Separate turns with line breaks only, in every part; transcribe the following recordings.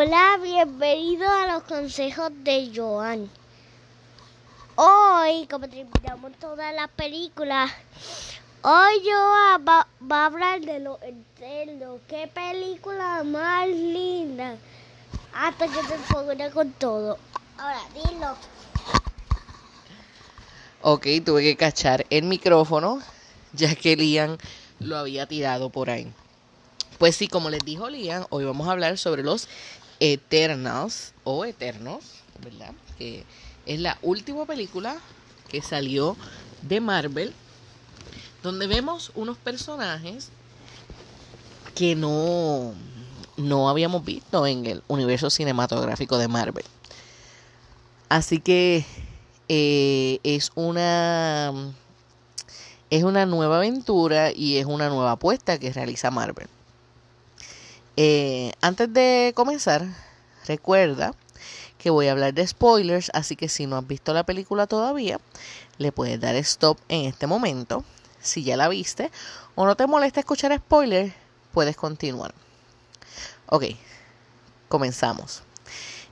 Hola, bienvenido a los consejos de Joan. Hoy, como terminamos todas las películas, hoy Joan va, a hablar de lo eterno. ¿Qué película más linda? Hasta que se ponga con todo. Ahora, dilo.
Ok, tuve que cachar el micrófono, ya que Lian lo había tirado por ahí. Pues sí, como les dijo Lian, hoy vamos a hablar sobre los Eternals o Eternos, ¿verdad? Que es la última película que salió de Marvel, donde vemos unos personajes que no, no habíamos visto en el universo cinematográfico de Marvel. Así que eh, es una es una nueva aventura y es una nueva apuesta que realiza Marvel. Eh, antes de comenzar, recuerda que voy a hablar de spoilers, así que si no has visto la película todavía, le puedes dar stop en este momento. Si ya la viste o no te molesta escuchar spoilers, puedes continuar. Ok, comenzamos.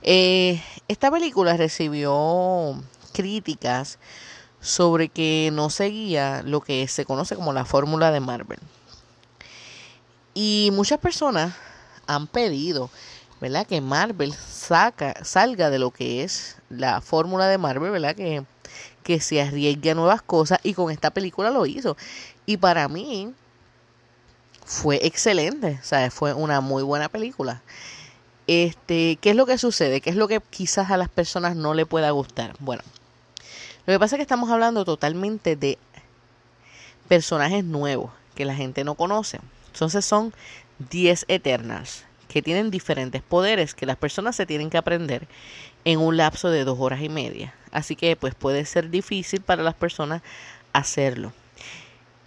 Eh, esta película recibió críticas sobre que no seguía lo que se conoce como la fórmula de Marvel. Y muchas personas han pedido, ¿verdad? Que Marvel saca, salga de lo que es la fórmula de Marvel, ¿verdad? Que, que se arriesgue a nuevas cosas y con esta película lo hizo. Y para mí fue excelente, o sea, fue una muy buena película. Este, ¿qué es lo que sucede? ¿Qué es lo que quizás a las personas no le pueda gustar? Bueno, lo que pasa es que estamos hablando totalmente de personajes nuevos que la gente no conoce. Entonces son 10 Eternals que tienen diferentes poderes que las personas se tienen que aprender en un lapso de dos horas y media. Así que pues puede ser difícil para las personas hacerlo.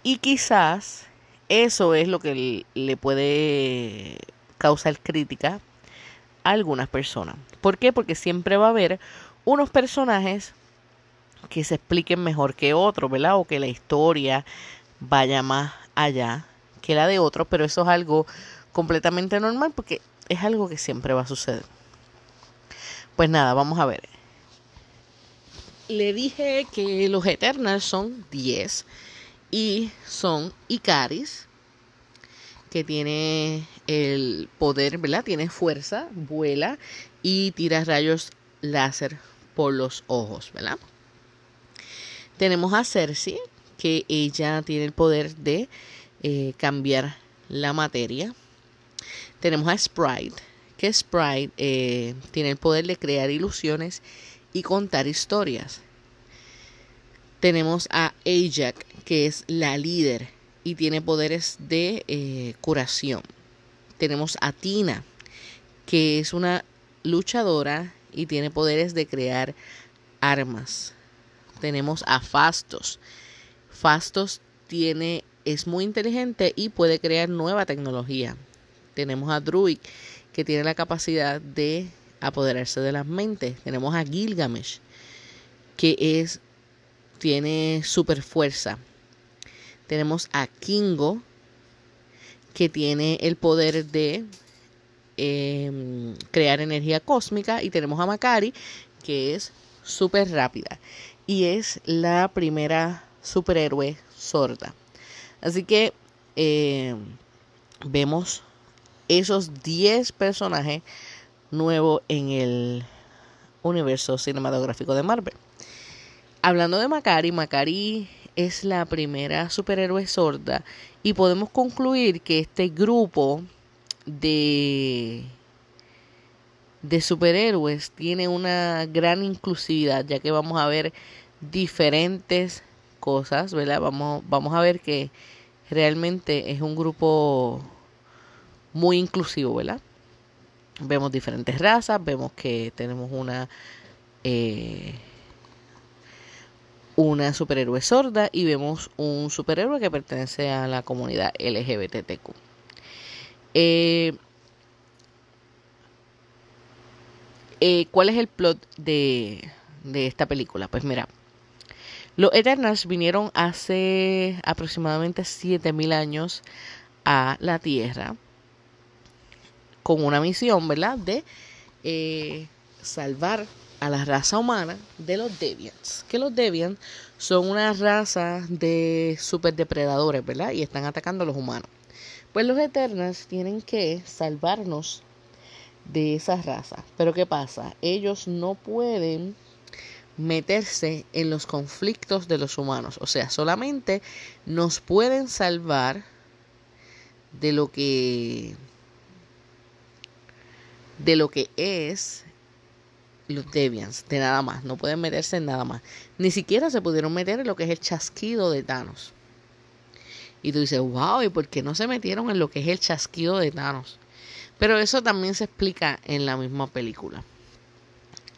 Y quizás eso es lo que le puede causar crítica a algunas personas. ¿Por qué? Porque siempre va a haber unos personajes que se expliquen mejor que otros, ¿verdad? O que la historia vaya más allá que la de otros, pero eso es algo completamente normal porque es algo que siempre va a suceder. Pues nada, vamos a ver. Le dije que los Eternals son 10 y son Icaris, que tiene el poder, ¿verdad? Tiene fuerza, vuela y tira rayos láser por los ojos, ¿verdad? Tenemos a Cersei, que ella tiene el poder de eh, cambiar la materia. Tenemos a Sprite, que Sprite eh, tiene el poder de crear ilusiones y contar historias. Tenemos a Ajax, que es la líder y tiene poderes de eh, curación. Tenemos a Tina, que es una luchadora y tiene poderes de crear armas tenemos a Fastos. Fastos tiene, es muy inteligente y puede crear nueva tecnología. Tenemos a Druid, que tiene la capacidad de apoderarse de las mentes. Tenemos a Gilgamesh, que es, tiene super fuerza. Tenemos a Kingo, que tiene el poder de em, crear energía cósmica. Y tenemos a Makari, que es súper rápida y es la primera superhéroe sorda. Así que eh, vemos esos 10 personajes nuevos en el universo cinematográfico de Marvel. Hablando de Macari, Macari es la primera superhéroe sorda y podemos concluir que este grupo de de superhéroes tiene una gran inclusividad ya que vamos a ver diferentes cosas, ¿verdad? Vamos, vamos a ver que realmente es un grupo muy inclusivo, ¿verdad? Vemos diferentes razas, vemos que tenemos una eh, una superhéroe sorda y vemos un superhéroe que pertenece a la comunidad LGBTQ. Eh, eh, ¿Cuál es el plot de, de esta película? Pues mira, los Eternals vinieron hace aproximadamente 7000 años a la Tierra con una misión, ¿verdad? De eh, salvar a la raza humana de los Deviants. Que los Deviants son una raza de superdepredadores, ¿verdad? Y están atacando a los humanos. Pues los Eternals tienen que salvarnos de esa raza. Pero ¿qué pasa? Ellos no pueden meterse en los conflictos de los humanos. O sea, solamente nos pueden salvar de lo que de lo que es los Deviants, de nada más, no pueden meterse en nada más. Ni siquiera se pudieron meter en lo que es el chasquido de Thanos. Y tú dices, wow, ¿y por qué no se metieron en lo que es el chasquido de Thanos? Pero eso también se explica en la misma película.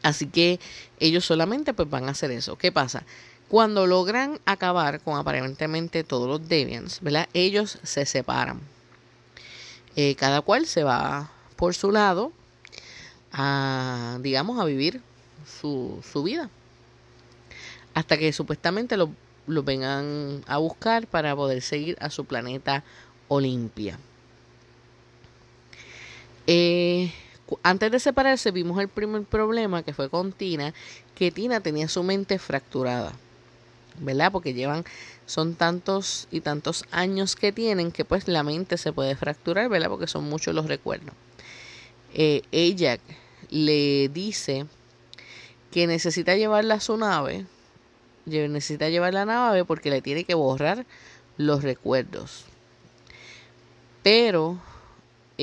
Así que ellos solamente pues van a hacer eso. ¿Qué pasa? Cuando logran acabar con aparentemente todos los Deviants, ¿verdad? Ellos se separan. Eh, cada cual se va por su lado a, digamos, a vivir su, su vida. Hasta que supuestamente lo, lo vengan a buscar para poder seguir a su planeta Olimpia. Eh, antes de separarse vimos el primer problema que fue con Tina, que Tina tenía su mente fracturada, ¿verdad? Porque llevan, son tantos y tantos años que tienen que pues la mente se puede fracturar, ¿verdad? Porque son muchos los recuerdos. Eh, ella le dice que necesita llevarla a su nave, necesita llevar la nave porque le tiene que borrar los recuerdos. Pero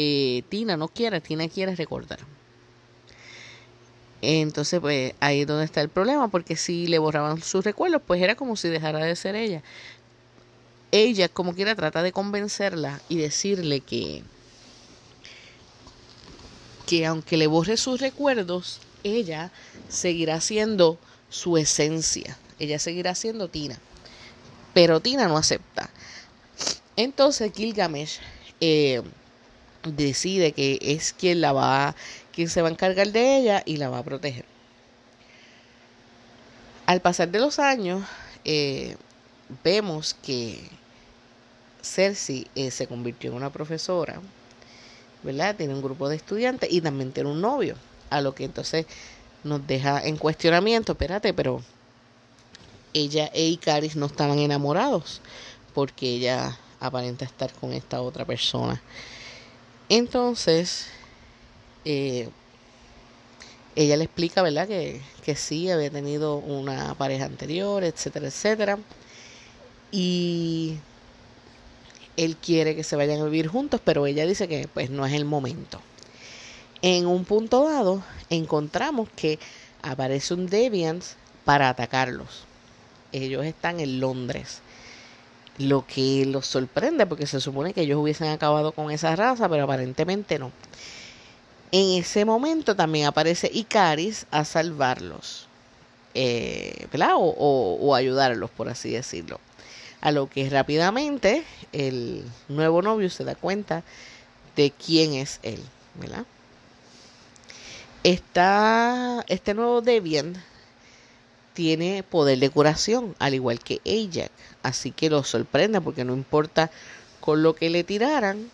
eh, Tina no quiere, Tina quiere recordar. Entonces, pues ahí es donde está el problema, porque si le borraban sus recuerdos, pues era como si dejara de ser ella. Ella, como quiera, trata de convencerla y decirle que, que aunque le borre sus recuerdos, ella seguirá siendo su esencia. Ella seguirá siendo Tina. Pero Tina no acepta. Entonces Gilgamesh eh, decide que es quien la va, quien se va a encargar de ella y la va a proteger. Al pasar de los años, eh, vemos que Cersei eh, se convirtió en una profesora ¿verdad? Tiene un grupo de estudiantes y también tiene un novio, a lo que entonces nos deja en cuestionamiento, espérate, pero ella e Icaris no estaban enamorados porque ella aparenta estar con esta otra persona. Entonces, eh, ella le explica, ¿verdad? Que, que sí, había tenido una pareja anterior, etcétera, etcétera. Y él quiere que se vayan a vivir juntos, pero ella dice que pues no es el momento. En un punto dado encontramos que aparece un Deviant para atacarlos. Ellos están en Londres. Lo que los sorprende porque se supone que ellos hubiesen acabado con esa raza, pero aparentemente no. En ese momento también aparece Icaris a salvarlos, eh, ¿verdad? O, o ayudarlos, por así decirlo. A lo que rápidamente el nuevo novio se da cuenta de quién es él, ¿verdad? este nuevo Deviant tiene poder de curación, al igual que Ajax. Así que lo sorprende porque no importa con lo que le tiraran,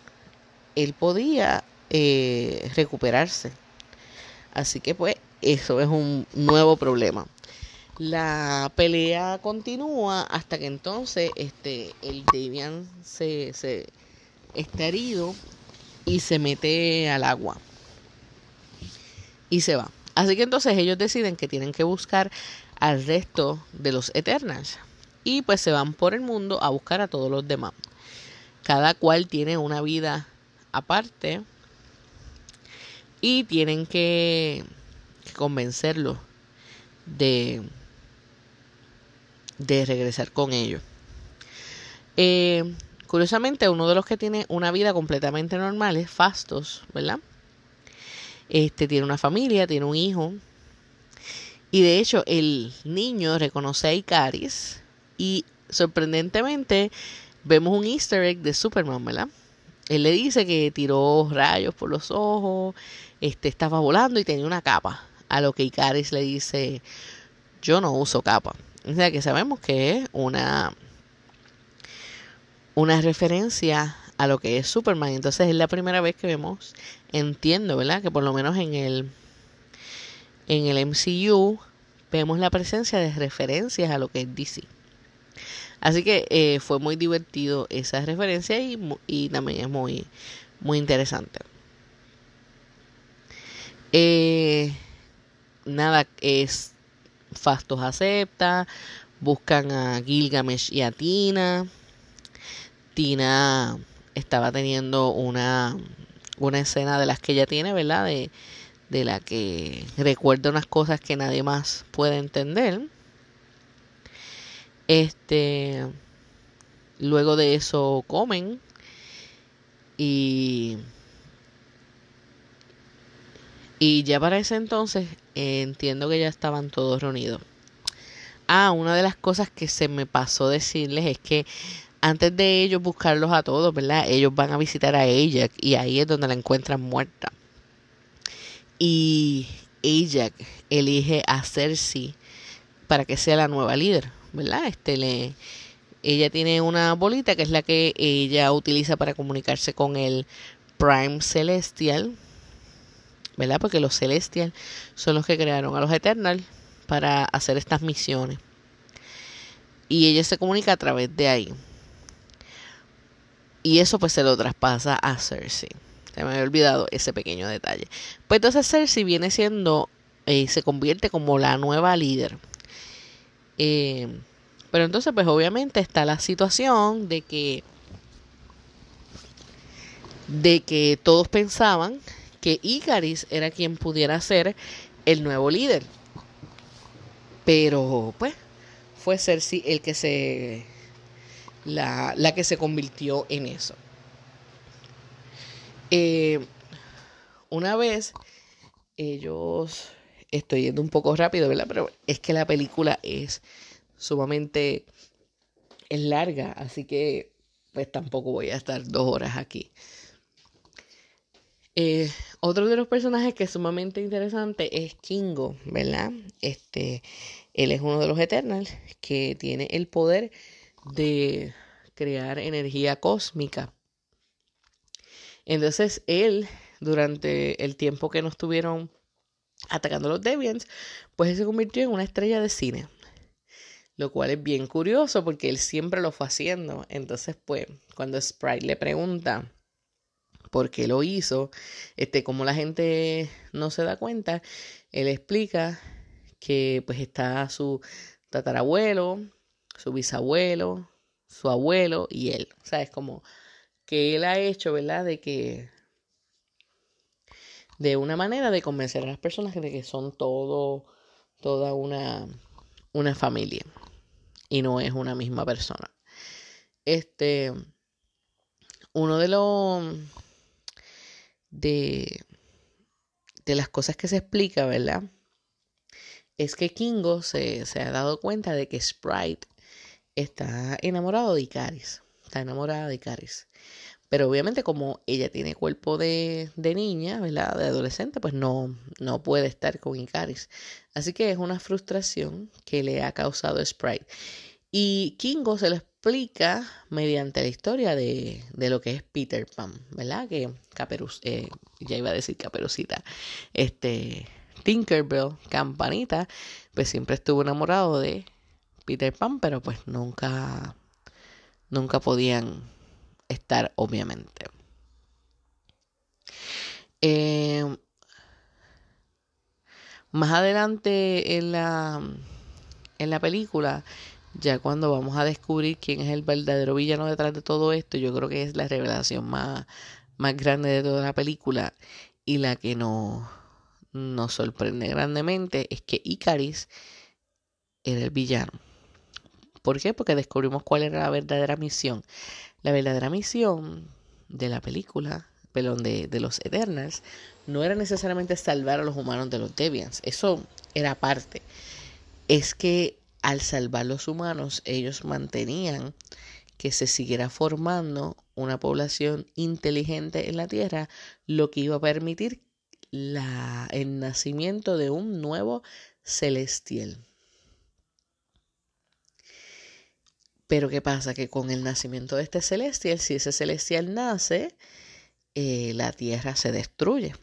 él podía eh, recuperarse. Así que pues eso es un nuevo problema. La pelea continúa hasta que entonces este, el Debian se, se está herido y se mete al agua. Y se va. Así que entonces ellos deciden que tienen que buscar al resto de los Eternals. Y pues se van por el mundo a buscar a todos los demás. Cada cual tiene una vida aparte. Y tienen que, que convencerlo de de regresar con ellos. Eh, curiosamente, uno de los que tiene una vida completamente normal es Fastos, ¿verdad? Este tiene una familia, tiene un hijo. Y de hecho, el niño reconoce a Icaris. Y sorprendentemente, vemos un easter egg de Superman, ¿verdad? Él le dice que tiró rayos por los ojos, este estaba volando y tenía una capa. A lo que Icaris le dice, yo no uso capa. O sea que sabemos que es una, una referencia a lo que es Superman. Entonces es la primera vez que vemos, entiendo, ¿verdad? Que por lo menos en el en el MCU vemos la presencia de referencias a lo que es DC. Así que eh, fue muy divertido esa referencia y, también es muy, muy interesante. Eh, nada, es Fastos acepta, buscan a Gilgamesh y a Tina. Tina estaba teniendo una, una escena de las que ella tiene, ¿verdad? De, de la que recuerda unas cosas que nadie más puede entender. Este, luego de eso comen y y ya para ese entonces entiendo que ya estaban todos reunidos. Ah, una de las cosas que se me pasó decirles es que antes de ellos buscarlos a todos, ¿verdad? Ellos van a visitar a ella y ahí es donde la encuentran muerta. Y ella elige a Cersei para que sea la nueva líder, ¿verdad? Este le ella tiene una bolita que es la que ella utiliza para comunicarse con el Prime Celestial, ¿verdad? Porque los Celestial son los que crearon a los Eternal para hacer estas misiones. Y ella se comunica a través de ahí. Y eso pues se lo traspasa a Cersei. Se me había olvidado ese pequeño detalle. Pues entonces Cersei viene siendo, eh, se convierte como la nueva líder. Eh, pero entonces pues obviamente está la situación de que de que todos pensaban que Icaris era quien pudiera ser el nuevo líder. Pero pues fue Cersei el que se la, la que se convirtió en eso. Eh, una vez ellos estoy yendo un poco rápido, ¿verdad? Pero es que la película es sumamente es larga, así que pues tampoco voy a estar dos horas aquí. Eh, otro de los personajes que es sumamente interesante es Kingo, ¿verdad? Este, él es uno de los Eternals que tiene el poder de crear energía cósmica. Entonces él, durante el tiempo que no estuvieron atacando los Deviants, pues se convirtió en una estrella de cine. Lo cual es bien curioso porque él siempre lo fue haciendo. Entonces, pues, cuando Sprite le pregunta por qué lo hizo, este, como la gente no se da cuenta, él explica que pues está su tatarabuelo, su bisabuelo, su abuelo y él. O sea, es como que él ha hecho, ¿verdad? De que de una manera de convencer a las personas de que son todo, toda una, una familia y no es una misma persona. Este, uno de los de, de las cosas que se explica, ¿verdad? Es que Kingo se, se ha dado cuenta de que Sprite está enamorado de Icaris. Está enamorada de Icaris. Pero obviamente como ella tiene cuerpo de, de niña, ¿verdad? De adolescente, pues no, no puede estar con Icaris. Así que es una frustración que le ha causado Sprite. Y Kingo se lo explica mediante la historia de, de lo que es Peter Pan, ¿verdad? Que Caperuz, eh, ya iba a decir Caperucita, este Tinkerbell, Campanita, pues siempre estuvo enamorado de Peter Pan, pero pues nunca, nunca podían estar, obviamente. Eh, más adelante en la, en la película, ya cuando vamos a descubrir quién es el verdadero villano detrás de todo esto, yo creo que es la revelación más, más grande de toda la película y la que nos, nos sorprende grandemente es que Icaris era el villano. ¿Por qué? Porque descubrimos cuál era la verdadera misión. La verdadera misión de la película, perdón, de, los Eternals, no era necesariamente salvar a los humanos de los Deviants. Eso era parte. Es que al salvar los humanos, ellos mantenían que se siguiera formando una población inteligente en la Tierra, lo que iba a permitir la, el nacimiento de un nuevo celestial. Pero ¿qué pasa? Que con el nacimiento de este celestial, si ese celestial nace, eh, la Tierra se destruye.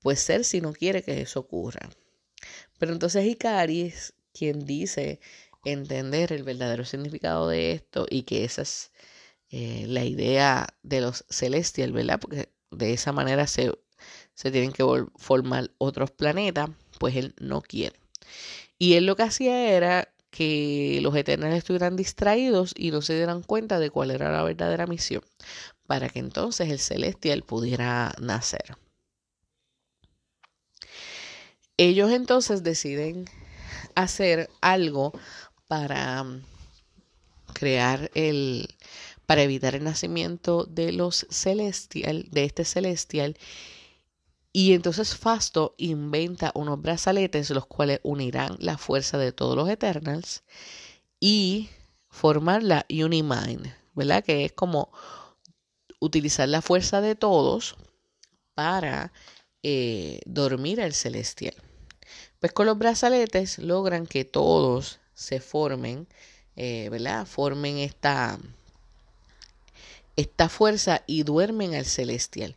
Pues si no quiere que eso ocurra. Pero entonces Icaris, quien dice entender el verdadero significado de esto y que esa es eh, la idea de los celestial, ¿verdad? Porque de esa manera se, se tienen que formar otros planetas, pues él no quiere. Y él lo que hacía era que los Eternals estuvieran distraídos y no se dieran cuenta de cuál era la verdadera misión, para que entonces el celestial pudiera nacer. Ellos entonces deciden hacer algo para mm, crear el para evitar el nacimiento de los celestial de este celestial y entonces Fasto inventa unos brazaletes los cuales unirán la fuerza de todos los Eternals y formar la Unimind, ¿verdad? Que es como utilizar la fuerza de todos para eh, dormir al celestial. Pues con los brazaletes logran que todos se formen, eh, ¿verdad? Formen esta, esta fuerza y duermen al celestial.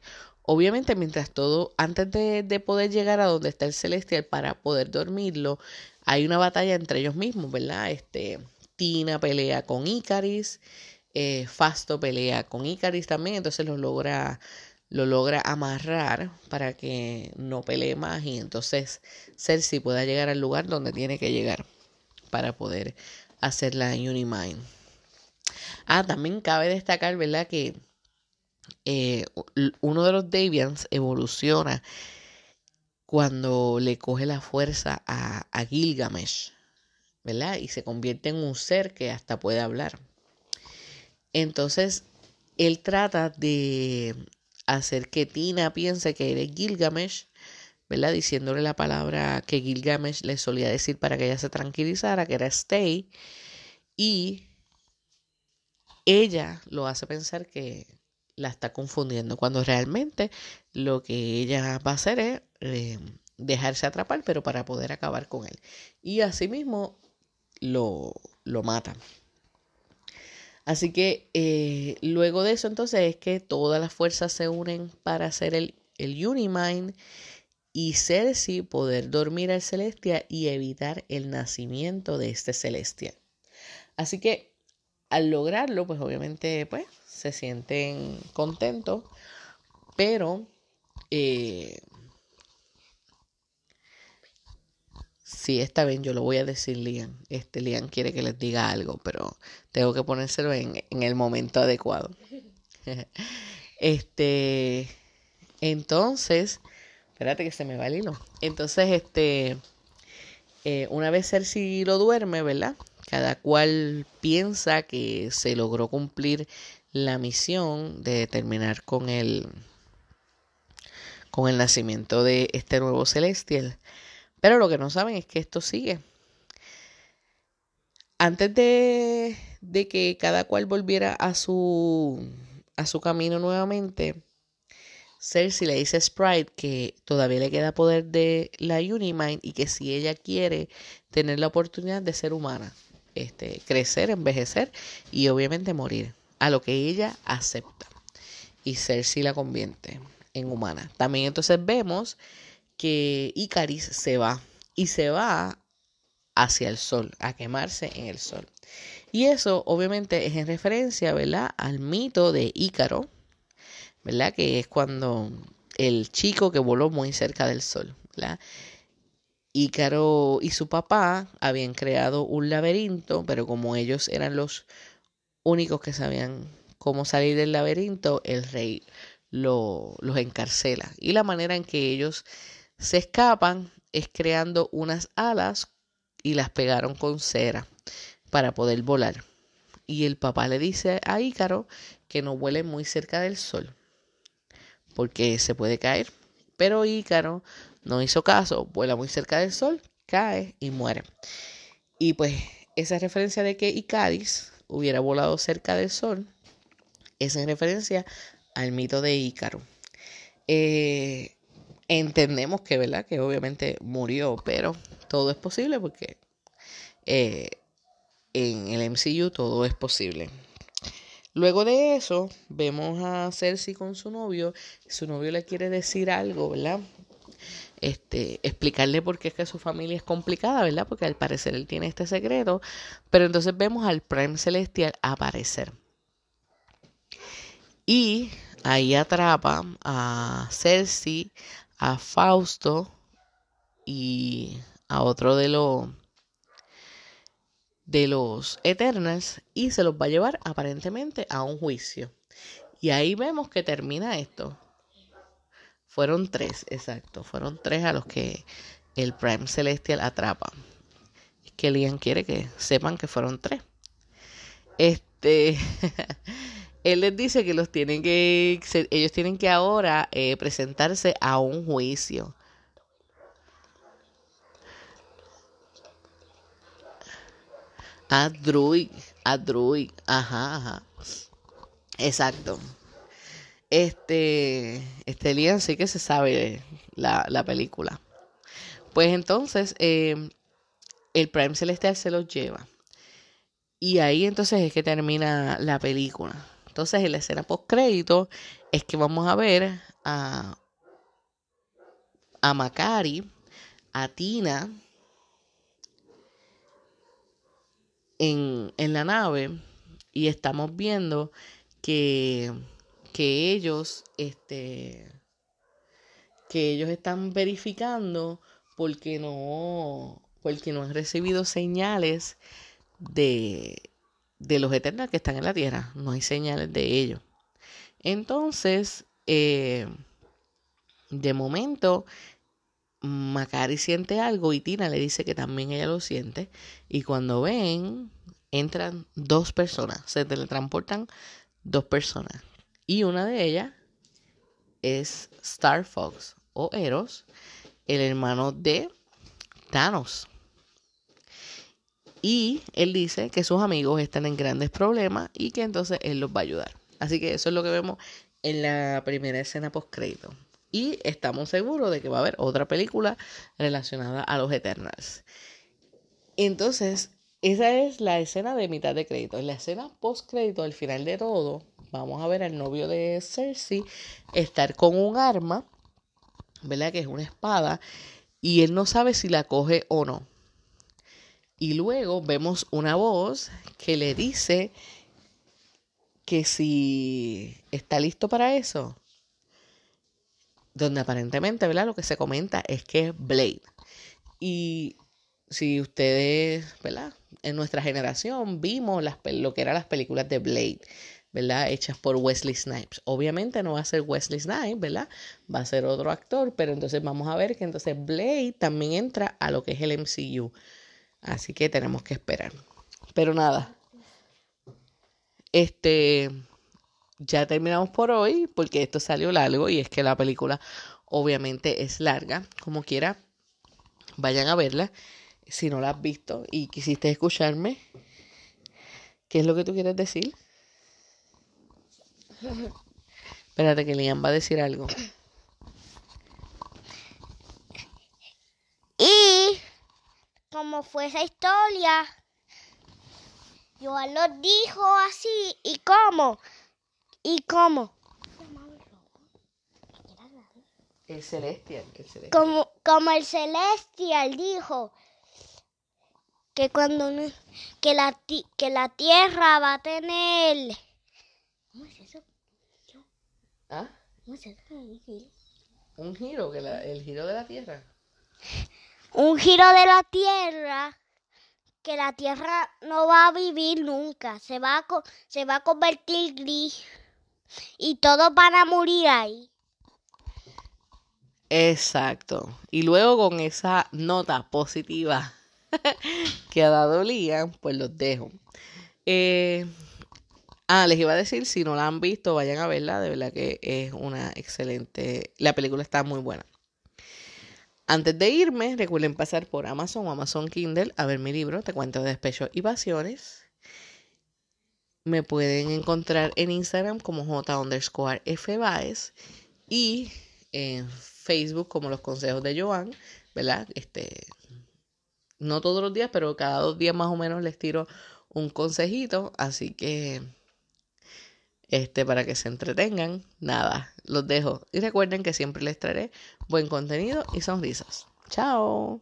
Obviamente, mientras todo, antes de, poder llegar a donde está el celestial para poder dormirlo, hay una batalla entre ellos mismos, ¿verdad? Este, Tina pelea con Icaris, eh, Fasto pelea con Icaris también, entonces lo logra, lo logra amarrar para que no pelee más y entonces Cersei pueda llegar al lugar donde tiene que llegar para poder hacer la Unimind. Ah, también cabe destacar, ¿verdad? Que eh, uno de los Davians evoluciona cuando le coge la fuerza a, a Gilgamesh, ¿verdad? Y se convierte en un ser que hasta puede hablar. Entonces, él trata de hacer que Tina piense que eres Gilgamesh, ¿verdad? Diciéndole la palabra que Gilgamesh le solía decir para que ella se tranquilizara, que era stay. Y ella lo hace pensar que la está confundiendo, cuando realmente lo que ella va a hacer es eh, dejarse atrapar, pero para poder acabar con él. Y asimismo lo, lo mata. Así que eh, luego de eso entonces es que todas las fuerzas se unen para hacer el, el Unimind y Cersei poder dormir al celestial y evitar el nacimiento de este celestial. Así que al lograrlo, pues obviamente pues se sienten contentos, pero eh, sí, está bien, yo lo voy a decir, Lian. Este Lian quiere que les diga algo, pero tengo que ponérselo en, el momento adecuado. este, entonces, espérate que se me va el hilo. Entonces, este, eh, una vez Cersei lo duerme, ¿verdad? Cada cual piensa que se logró cumplir la misión de terminar con el con el nacimiento de este nuevo celestial. Pero lo que no saben es que esto sigue. Antes de, de que cada cual volviera a su, a su camino nuevamente, Cersei le dice a Sprite que todavía le queda poder de la Unimind y que si ella quiere tener la oportunidad de ser humana, este, crecer, envejecer y obviamente morir a lo que ella acepta. Y Cersei la convierte en humana. También entonces vemos que Icaris se va y se va hacia el sol, a quemarse en el sol. Y eso obviamente es en referencia, ¿verdad? Al mito de Ícaro, ¿verdad? Que es cuando el chico que voló muy cerca del sol, ¿verdad? Ícaro y su papá habían creado un laberinto, pero como ellos eran los únicos que sabían cómo salir del laberinto, el rey lo, los encarcela. Y la manera en que ellos se escapan es creando unas alas y las pegaron con cera para poder volar. Y el papá le dice a Ícaro que no vuele muy cerca del sol, porque se puede caer. Pero Ícaro no hizo caso, vuela muy cerca del sol, cae y muere. Y pues esa referencia de que Icaris hubiera volado cerca del sol es en referencia al mito de Ícaro. Eh, entendemos que, ¿verdad? Que obviamente murió, pero todo es posible porque eh, en el MCU todo es posible. Luego de eso, vemos a Cersei con su novio. Su novio le quiere decir algo, ¿verdad? Este, explicarle por qué es que su familia es complicada, ¿verdad? Porque al parecer él tiene este secreto, pero entonces vemos al Prime Celestial aparecer. Y ahí atrapa a Cersei, a Fausto y a otro de los de los Eternals y se los va a llevar aparentemente a un juicio. Y ahí vemos que termina esto. Fueron tres, exacto. Fueron tres a los que el Prime Celestial atrapa. Es que Liam quiere que sepan que fueron tres. Este. él les dice que los tienen que. Ellos tienen que ahora eh, presentarse a un juicio. A Druid, a Druid, ajá, ajá. Exacto. Este, este Liam sí que se sabe la, la película. Pues entonces, eh, el Prime Celestial se los lleva. Y ahí entonces es que termina la película. Entonces, en la escena post crédito es que vamos a ver a, a Macari, a Tina, en, en la nave y estamos viendo que, que ellos, este, que ellos están verificando porque no, porque no han recibido señales de, de los eternos que están en la tierra. No hay señales de ellos. Entonces, eh, de momento, Macari siente algo y Tina le dice que también ella lo siente. Y cuando ven, entran dos personas, se teletransportan dos personas. Y una de ellas es Star Fox o Eros, el hermano de Thanos. Y él dice que sus amigos están en grandes problemas y que entonces él los va a ayudar. Así que eso es lo que vemos en la primera escena post crédito y estamos seguros de que va a haber otra película relacionada a los Eternals. Entonces, esa es la escena de mitad de crédito. En la escena post crédito, al final de todo, vamos a ver al novio de Cersei estar con un arma, ¿verdad? Que es una espada, y él no sabe si la coge o no. Y luego vemos una voz que le dice que si está listo para eso, donde aparentemente, ¿verdad? Lo que se comenta es que es Blade. Y si ustedes, ¿verdad? En nuestra generación vimos lo que eran las películas de Blade, ¿verdad? Hechas por Wesley Snipes. Obviamente no va a ser Wesley Snipes, ¿verdad? Va a ser otro actor, pero entonces vamos a ver que entonces Blade también entra a lo que es el MCU. Así que tenemos que esperar. Pero nada. Este, ya terminamos por hoy porque esto salió largo y es que la película obviamente es larga. Como quiera, vayan a verla. Si no la has visto y quisiste escucharme, ¿qué es lo que tú quieres decir? Espérate que Liam va a decir algo.
Y como fue esa historia, Joan lo dijo así y cómo. ¿Y cómo?
El celestial,
Como, como el celestial dijo que cuando que la que la tierra va a tener
¿Cómo es eso? ¿Ah? ¿Cómo es eso? Un giro. Un giro, que el giro de la tierra.
Un giro de la tierra que la tierra no va a vivir nunca, se va a, se va a convertir gris y todos van a morir ahí.
Exacto. Y luego con esa nota positiva que ha dado Liam, pues los dejo. Eh, ah, les iba a decir, si no la han visto, vayan a verla. De verdad que es una excelente. La película está muy buena. Antes de irme, recuerden pasar por Amazon o Amazon Kindle a ver mi libro, Te cuento de despecho y pasiones. Me pueden encontrar en Instagram como J underscore F y en Facebook como Los Consejos de Joan, ¿verdad? Este, no todos los días, pero cada dos días más o menos les tiro un consejito, así que este para que se entretengan, nada, los dejo. Y recuerden que siempre les traeré buen contenido y sonrisas. Chao.